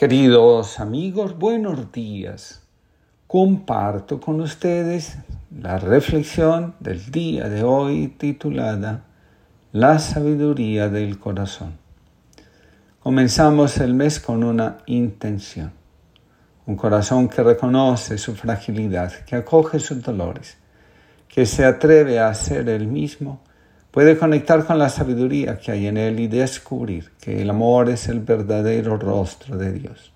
Queridos amigos, buenos días. Comparto con ustedes la reflexión del día de hoy titulada La sabiduría del corazón. Comenzamos el mes con una intención. Un corazón que reconoce su fragilidad, que acoge sus dolores, que se atreve a ser el mismo puede conectar con la sabiduría que hay en él y descubrir que el amor es el verdadero rostro de Dios.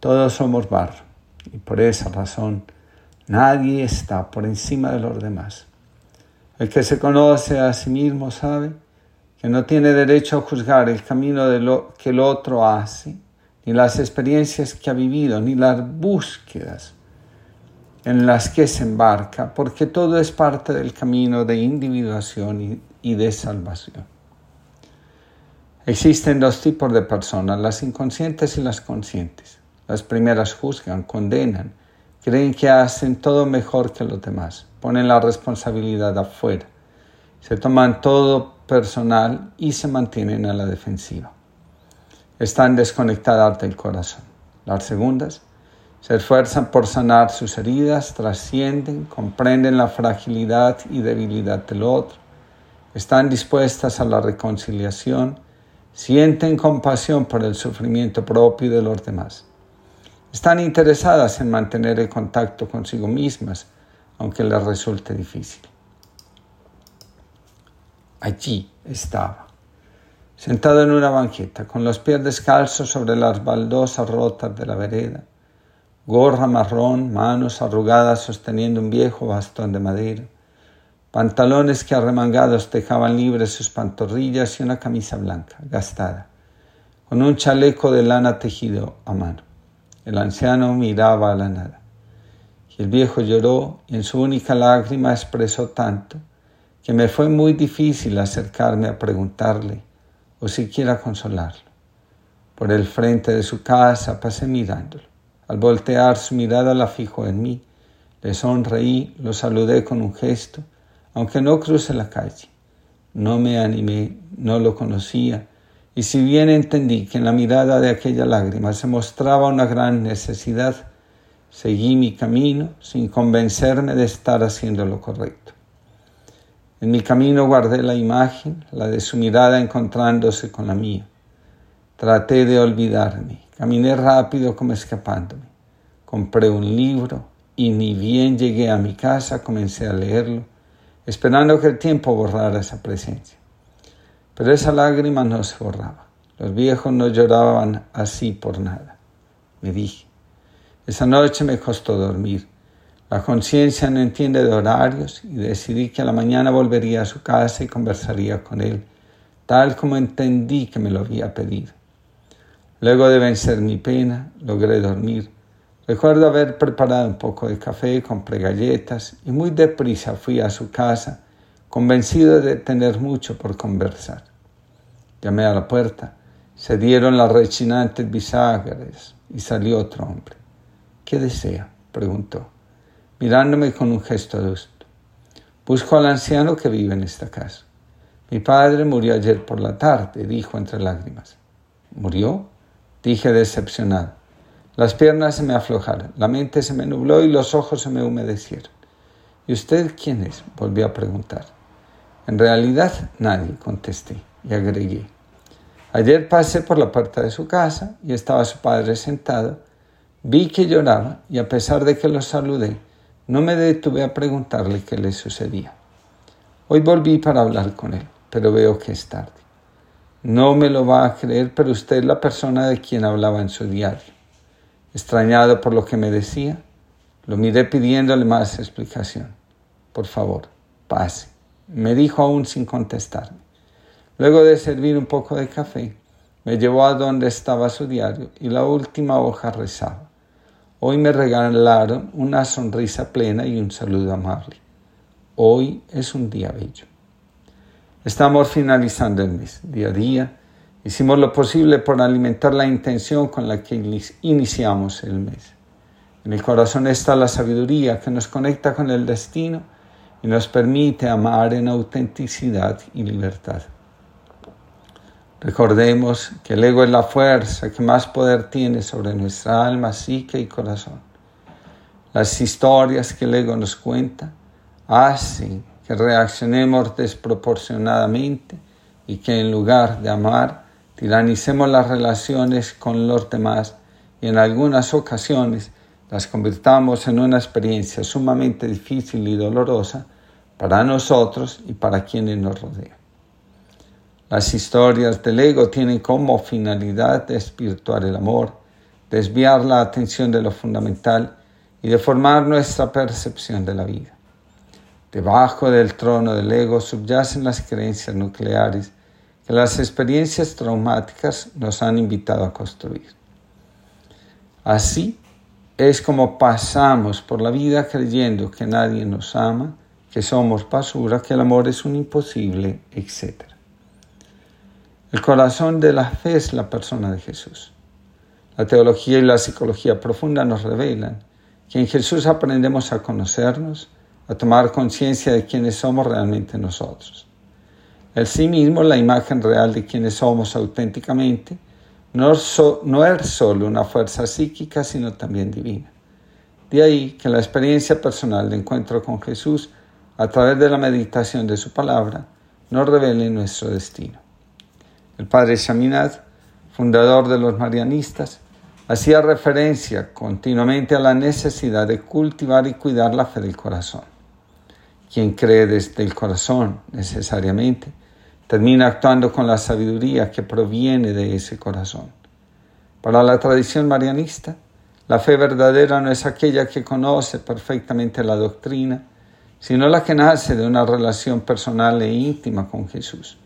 Todos somos barro y por esa razón nadie está por encima de los demás. El que se conoce a sí mismo sabe que no tiene derecho a juzgar el camino de lo que el otro hace, ni las experiencias que ha vivido, ni las búsquedas en las que se embarca, porque todo es parte del camino de individuación y, de salvación. Existen dos tipos de personas, las inconscientes y las conscientes. Las primeras juzgan, condenan, creen que hacen todo mejor que los demás, ponen la responsabilidad afuera, se toman todo personal y se mantienen a la defensiva. Están desconectadas del corazón. Las segundas se esfuerzan por sanar sus heridas, trascienden, comprenden la fragilidad y debilidad del otro, están dispuestas a la reconciliación, sienten compasión por el sufrimiento propio de los demás. Están interesadas en mantener el contacto consigo mismas, aunque les resulte difícil. Allí estaba, sentado en una banqueta, con los pies descalzos sobre las baldosas rotas de la vereda, gorra marrón, manos arrugadas sosteniendo un viejo bastón de madera, pantalones que arremangados dejaban libres sus pantorrillas y una camisa blanca, gastada, con un chaleco de lana tejido a mano. El anciano miraba a la nada. Y el viejo lloró y en su única lágrima expresó tanto que me fue muy difícil acercarme a preguntarle o siquiera consolarlo. Por el frente de su casa pasé mirándolo. Al voltear su mirada la fijó en mí. Le sonreí, lo saludé con un gesto, aunque no cruce la calle. No me animé, no lo conocía, y si bien entendí que en la mirada de aquella lágrima se mostraba una gran necesidad, seguí mi camino sin convencerme de estar haciendo lo correcto. En mi camino guardé la imagen, la de su mirada encontrándose con la mía. Traté de olvidarme, Caminé rápido como escapándome. Compré un libro y ni bien llegué a mi casa comencé a leerlo, esperando que el tiempo borrara esa presencia. Pero esa lágrima no se borraba. Los viejos no lloraban así por nada. Me dije. Esa noche me costó dormir. La conciencia no entiende de horarios y decidí que a la mañana volvería a su casa y conversaría con él, tal como entendí que me lo había pedido. Luego de vencer mi pena, logré dormir. Recuerdo haber preparado un poco de café, compré galletas y muy deprisa fui a su casa, convencido de tener mucho por conversar. Llamé a la puerta, se dieron las rechinantes bisagras y salió otro hombre. ¿Qué desea? preguntó, mirándome con un gesto adusto. Busco al anciano que vive en esta casa. Mi padre murió ayer por la tarde, dijo entre lágrimas. ¿Murió? Dije decepcionado. Las piernas se me aflojaron, la mente se me nubló y los ojos se me humedecieron. ¿Y usted quién es? volví a preguntar. En realidad nadie, contesté y agregué. Ayer pasé por la puerta de su casa y estaba su padre sentado. Vi que lloraba y a pesar de que lo saludé, no me detuve a preguntarle qué le sucedía. Hoy volví para hablar con él, pero veo que es tarde. No me lo va a creer, pero usted es la persona de quien hablaba en su diario. Extrañado por lo que me decía, lo miré pidiéndole más explicación. Por favor, pase, me dijo aún sin contestarme. Luego de servir un poco de café, me llevó a donde estaba su diario y la última hoja rezaba. Hoy me regalaron una sonrisa plena y un saludo amable. Hoy es un día bello. Estamos finalizando el mes. Día a día hicimos lo posible por alimentar la intención con la que iniciamos el mes. En el corazón está la sabiduría que nos conecta con el destino y nos permite amar en autenticidad y libertad. Recordemos que el ego es la fuerza que más poder tiene sobre nuestra alma, psique y corazón. Las historias que el ego nos cuenta hacen que reaccionemos desproporcionadamente y que en lugar de amar, tiranicemos las relaciones con los demás y en algunas ocasiones las convirtamos en una experiencia sumamente difícil y dolorosa para nosotros y para quienes nos rodean. Las historias del ego tienen como finalidad espiritual el amor, desviar la atención de lo fundamental y deformar nuestra percepción de la vida. Debajo del trono del ego subyacen las creencias nucleares que las experiencias traumáticas nos han invitado a construir. Así es como pasamos por la vida creyendo que nadie nos ama, que somos basura, que el amor es un imposible, etc. El corazón de la fe es la persona de Jesús. La teología y la psicología profunda nos revelan que en Jesús aprendemos a conocernos, a tomar conciencia de quiénes somos realmente nosotros. El sí mismo, la imagen real de quienes somos auténticamente, no, no es solo una fuerza psíquica, sino también divina. De ahí que la experiencia personal de encuentro con Jesús, a través de la meditación de su palabra, nos revele nuestro destino. El padre Chaminad, fundador de los marianistas, hacía referencia continuamente a la necesidad de cultivar y cuidar la fe del corazón. Quien cree desde el corazón necesariamente termina actuando con la sabiduría que proviene de ese corazón. Para la tradición marianista, la fe verdadera no es aquella que conoce perfectamente la doctrina, sino la que nace de una relación personal e íntima con Jesús.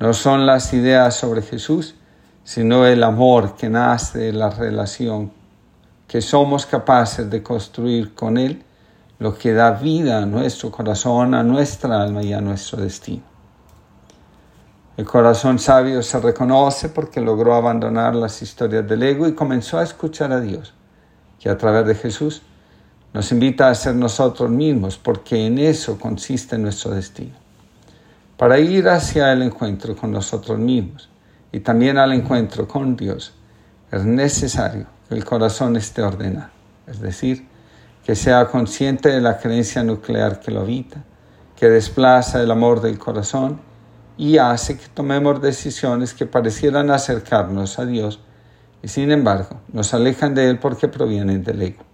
No son las ideas sobre Jesús, sino el amor que nace de la relación que somos capaces de construir con Él lo que da vida a nuestro corazón, a nuestra alma y a nuestro destino. El corazón sabio se reconoce porque logró abandonar las historias del ego y comenzó a escuchar a Dios, que a través de Jesús nos invita a ser nosotros mismos, porque en eso consiste nuestro destino. Para ir hacia el encuentro con nosotros mismos y también al encuentro con Dios, es necesario que el corazón esté ordenado, es decir, que sea consciente de la creencia nuclear que lo habita, que desplaza el amor del corazón y hace que tomemos decisiones que parecieran acercarnos a Dios y sin embargo nos alejan de Él porque provienen del ego.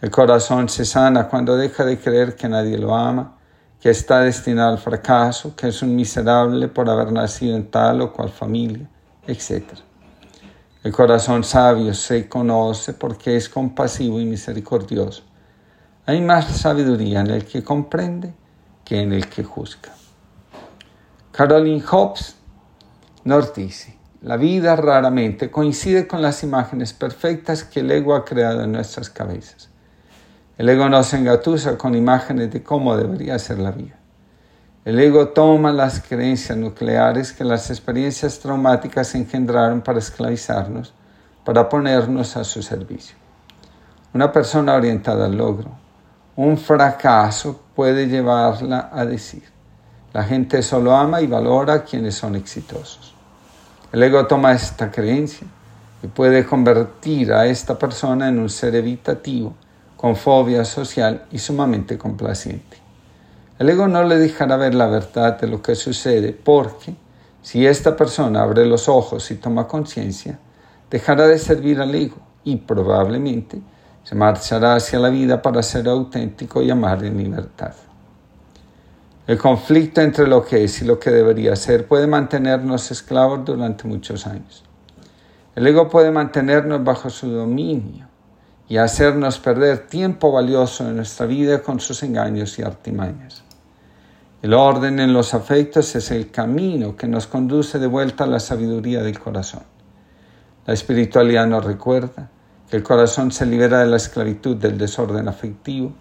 El corazón se sana cuando deja de creer que nadie lo ama, que está destinado al fracaso, que es un miserable por haber nacido en tal o cual familia, etc. El corazón sabio se conoce porque es compasivo y misericordioso. Hay más sabiduría en el que comprende que en el que juzga. Caroline Hobbes nos dice, la vida raramente coincide con las imágenes perfectas que el ego ha creado en nuestras cabezas. El ego nos engatusa con imágenes de cómo debería ser la vida. El ego toma las creencias nucleares que las experiencias traumáticas engendraron para esclavizarnos, para ponernos a su servicio. Una persona orientada al logro, un fracaso puede llevarla a decir, la gente solo ama y valora a quienes son exitosos. El ego toma esta creencia y puede convertir a esta persona en un ser evitativo, con fobia social y sumamente complaciente. El ego no le dejará ver la verdad de lo que sucede porque si esta persona abre los ojos y toma conciencia, dejará de servir al ego y probablemente se marchará hacia la vida para ser auténtico y amar en libertad. El conflicto entre lo que es y lo que debería ser puede mantenernos esclavos durante muchos años. El ego puede mantenernos bajo su dominio y hacernos perder tiempo valioso en nuestra vida con sus engaños y artimañas. El orden en los afectos es el camino que nos conduce de vuelta a la sabiduría del corazón. La espiritualidad nos recuerda que el corazón se libera de la esclavitud del desorden afectivo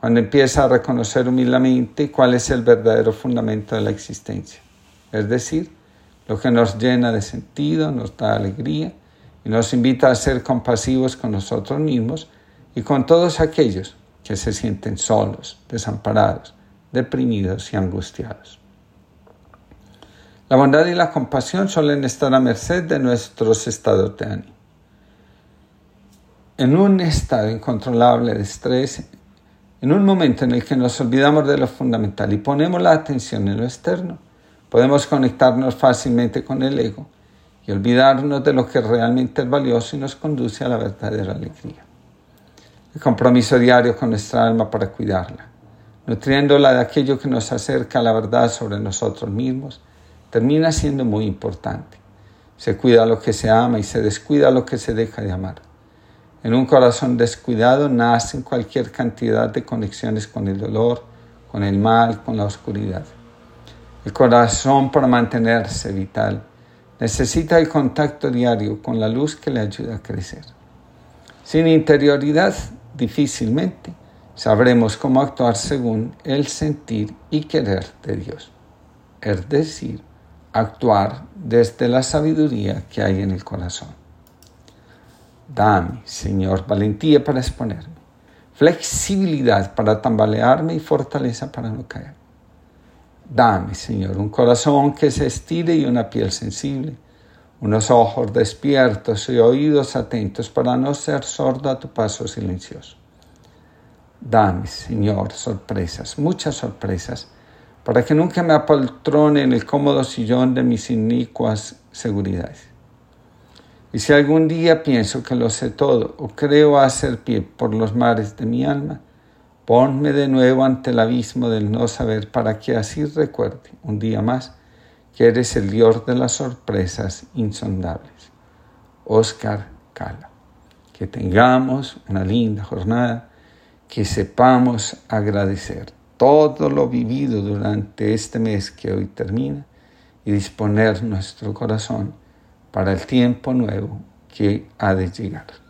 cuando empieza a reconocer humildemente cuál es el verdadero fundamento de la existencia. Es decir, lo que nos llena de sentido, nos da alegría y nos invita a ser compasivos con nosotros mismos y con todos aquellos que se sienten solos, desamparados, deprimidos y angustiados. La bondad y la compasión suelen estar a merced de nuestros estados de ánimo. En un estado incontrolable de estrés, en un momento en el que nos olvidamos de lo fundamental y ponemos la atención en lo externo, podemos conectarnos fácilmente con el ego y olvidarnos de lo que realmente es valioso y nos conduce a la verdadera alegría. El compromiso diario con nuestra alma para cuidarla, nutriéndola de aquello que nos acerca a la verdad sobre nosotros mismos, termina siendo muy importante. Se cuida lo que se ama y se descuida lo que se deja de amar. En un corazón descuidado nacen cualquier cantidad de conexiones con el dolor, con el mal, con la oscuridad. El corazón para mantenerse vital necesita el contacto diario con la luz que le ayuda a crecer. Sin interioridad, difícilmente sabremos cómo actuar según el sentir y querer de Dios. Es decir, actuar desde la sabiduría que hay en el corazón. Dame, Señor, valentía para exponerme, flexibilidad para tambalearme y fortaleza para no caer. Dame, Señor, un corazón que se estire y una piel sensible, unos ojos despiertos y oídos atentos para no ser sordo a tu paso silencioso. Dame, Señor, sorpresas, muchas sorpresas, para que nunca me apoltrone en el cómodo sillón de mis inicuas seguridades. Y si algún día pienso que lo sé todo o creo hacer pie por los mares de mi alma, Ponme de nuevo ante el abismo del no saber para que así recuerde un día más que eres el Dios de las sorpresas insondables. Oscar Cala. Que tengamos una linda jornada, que sepamos agradecer todo lo vivido durante este mes que hoy termina y disponer nuestro corazón para el tiempo nuevo que ha de llegar.